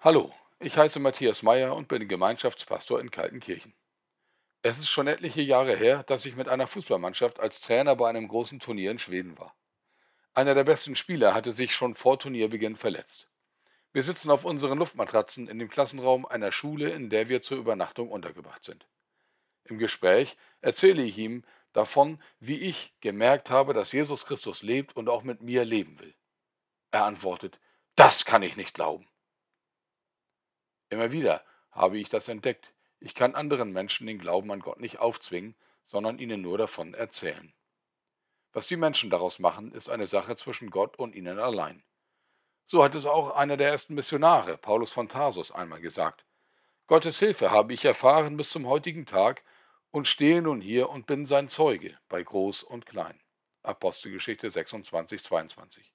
Hallo, ich heiße Matthias Meyer und bin Gemeinschaftspastor in Kaltenkirchen. Es ist schon etliche Jahre her, dass ich mit einer Fußballmannschaft als Trainer bei einem großen Turnier in Schweden war. Einer der besten Spieler hatte sich schon vor Turnierbeginn verletzt. Wir sitzen auf unseren Luftmatratzen in dem Klassenraum einer Schule, in der wir zur Übernachtung untergebracht sind. Im Gespräch erzähle ich ihm davon, wie ich gemerkt habe, dass Jesus Christus lebt und auch mit mir leben will. Er antwortet, das kann ich nicht glauben. Immer wieder habe ich das entdeckt. Ich kann anderen Menschen den Glauben an Gott nicht aufzwingen, sondern ihnen nur davon erzählen. Was die Menschen daraus machen, ist eine Sache zwischen Gott und ihnen allein. So hat es auch einer der ersten Missionare, Paulus von Tarsus, einmal gesagt. Gottes Hilfe habe ich erfahren bis zum heutigen Tag und stehe nun hier und bin sein Zeuge bei Groß und Klein. Apostelgeschichte 26, 22.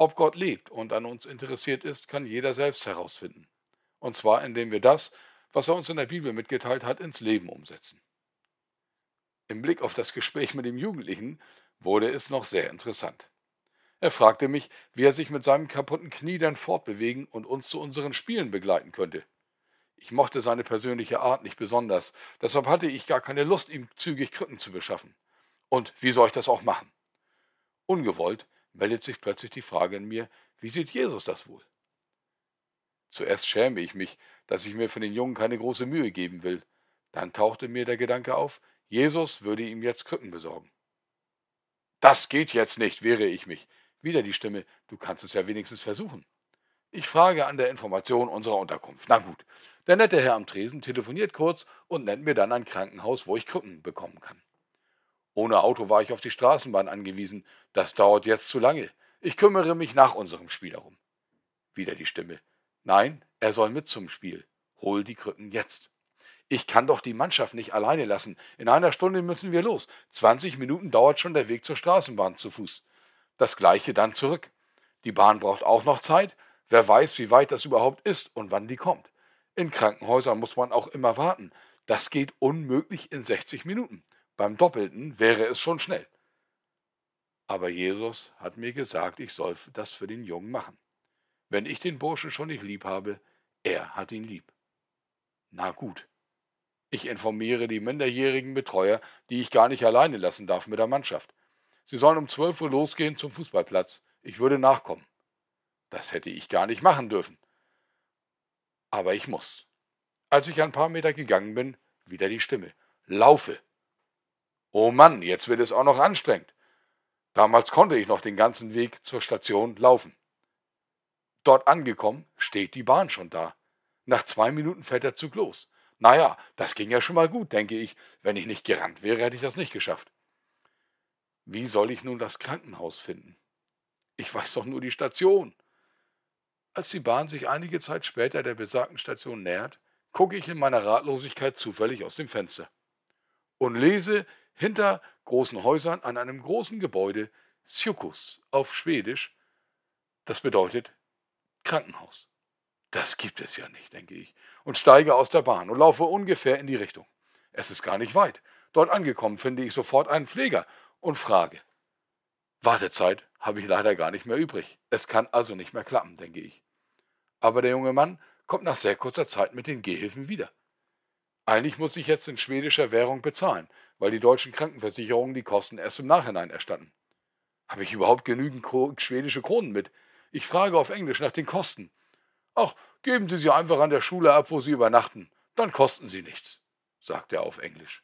Ob Gott lebt und an uns interessiert ist, kann jeder selbst herausfinden. Und zwar indem wir das, was er uns in der Bibel mitgeteilt hat, ins Leben umsetzen. Im Blick auf das Gespräch mit dem Jugendlichen wurde es noch sehr interessant. Er fragte mich, wie er sich mit seinem kaputten Knie dann fortbewegen und uns zu unseren Spielen begleiten könnte. Ich mochte seine persönliche Art nicht besonders, deshalb hatte ich gar keine Lust, ihm zügig Krücken zu beschaffen. Und wie soll ich das auch machen? Ungewollt meldet sich plötzlich die Frage in mir, wie sieht Jesus das wohl? Zuerst schäme ich mich, dass ich mir für den Jungen keine große Mühe geben will. Dann tauchte mir der Gedanke auf, Jesus würde ihm jetzt Krücken besorgen. Das geht jetzt nicht, wehre ich mich. Wieder die Stimme, du kannst es ja wenigstens versuchen. Ich frage an der Information unserer Unterkunft. Na gut, der nette Herr am Tresen telefoniert kurz und nennt mir dann ein Krankenhaus, wo ich Krücken bekommen kann. Ohne Auto war ich auf die Straßenbahn angewiesen. Das dauert jetzt zu lange. Ich kümmere mich nach unserem Spiel darum. Wieder die Stimme. Nein, er soll mit zum Spiel. Hol die Krücken jetzt. Ich kann doch die Mannschaft nicht alleine lassen. In einer Stunde müssen wir los. 20 Minuten dauert schon der Weg zur Straßenbahn zu Fuß. Das gleiche dann zurück. Die Bahn braucht auch noch Zeit. Wer weiß, wie weit das überhaupt ist und wann die kommt. In Krankenhäusern muss man auch immer warten. Das geht unmöglich in 60 Minuten. Beim Doppelten wäre es schon schnell. Aber Jesus hat mir gesagt, ich soll das für den Jungen machen. Wenn ich den Burschen schon nicht lieb habe, er hat ihn lieb. Na gut. Ich informiere die minderjährigen Betreuer, die ich gar nicht alleine lassen darf mit der Mannschaft. Sie sollen um zwölf Uhr losgehen zum Fußballplatz. Ich würde nachkommen. Das hätte ich gar nicht machen dürfen. Aber ich muss. Als ich ein paar Meter gegangen bin, wieder die Stimme. Laufe. Oh Mann, jetzt wird es auch noch anstrengend. Damals konnte ich noch den ganzen Weg zur Station laufen. Dort angekommen, steht die Bahn schon da. Nach zwei Minuten fährt der Zug los. Naja, das ging ja schon mal gut, denke ich. Wenn ich nicht gerannt wäre, hätte ich das nicht geschafft. Wie soll ich nun das Krankenhaus finden? Ich weiß doch nur die Station. Als die Bahn sich einige Zeit später der besagten Station nähert, gucke ich in meiner Ratlosigkeit zufällig aus dem Fenster und lese hinter großen Häusern an einem großen Gebäude Sjukus auf Schwedisch. Das bedeutet Krankenhaus. Das gibt es ja nicht, denke ich, und steige aus der Bahn und laufe ungefähr in die Richtung. Es ist gar nicht weit. Dort angekommen finde ich sofort einen Pfleger und frage. Wartezeit habe ich leider gar nicht mehr übrig. Es kann also nicht mehr klappen, denke ich. Aber der junge Mann kommt nach sehr kurzer Zeit mit den Gehhilfen wieder. Eigentlich muss ich jetzt in schwedischer Währung bezahlen, weil die deutschen Krankenversicherungen die Kosten erst im Nachhinein erstatten. Habe ich überhaupt genügend schwedische Kronen mit? Ich frage auf Englisch nach den Kosten. Ach, geben Sie sie einfach an der Schule ab, wo Sie übernachten, dann kosten sie nichts, sagt er auf Englisch.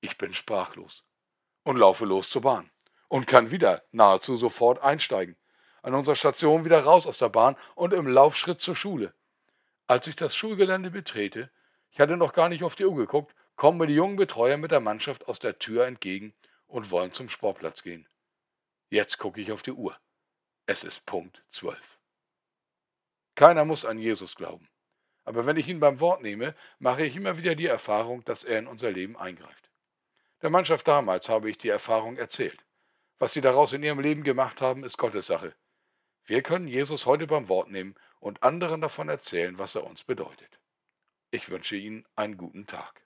Ich bin sprachlos und laufe los zur Bahn und kann wieder nahezu sofort einsteigen. An unserer Station wieder raus aus der Bahn und im Laufschritt zur Schule. Als ich das Schulgelände betrete, ich hatte noch gar nicht auf die Uhr geguckt, kommen mir die jungen Betreuer mit der Mannschaft aus der Tür entgegen und wollen zum Sportplatz gehen. Jetzt gucke ich auf die Uhr. Es ist Punkt zwölf. Keiner muss an Jesus glauben. Aber wenn ich ihn beim Wort nehme, mache ich immer wieder die Erfahrung, dass er in unser Leben eingreift. Der Mannschaft damals habe ich die Erfahrung erzählt. Was sie daraus in ihrem Leben gemacht haben, ist Gottes Sache. Wir können Jesus heute beim Wort nehmen und anderen davon erzählen, was er uns bedeutet. Ich wünsche Ihnen einen guten Tag.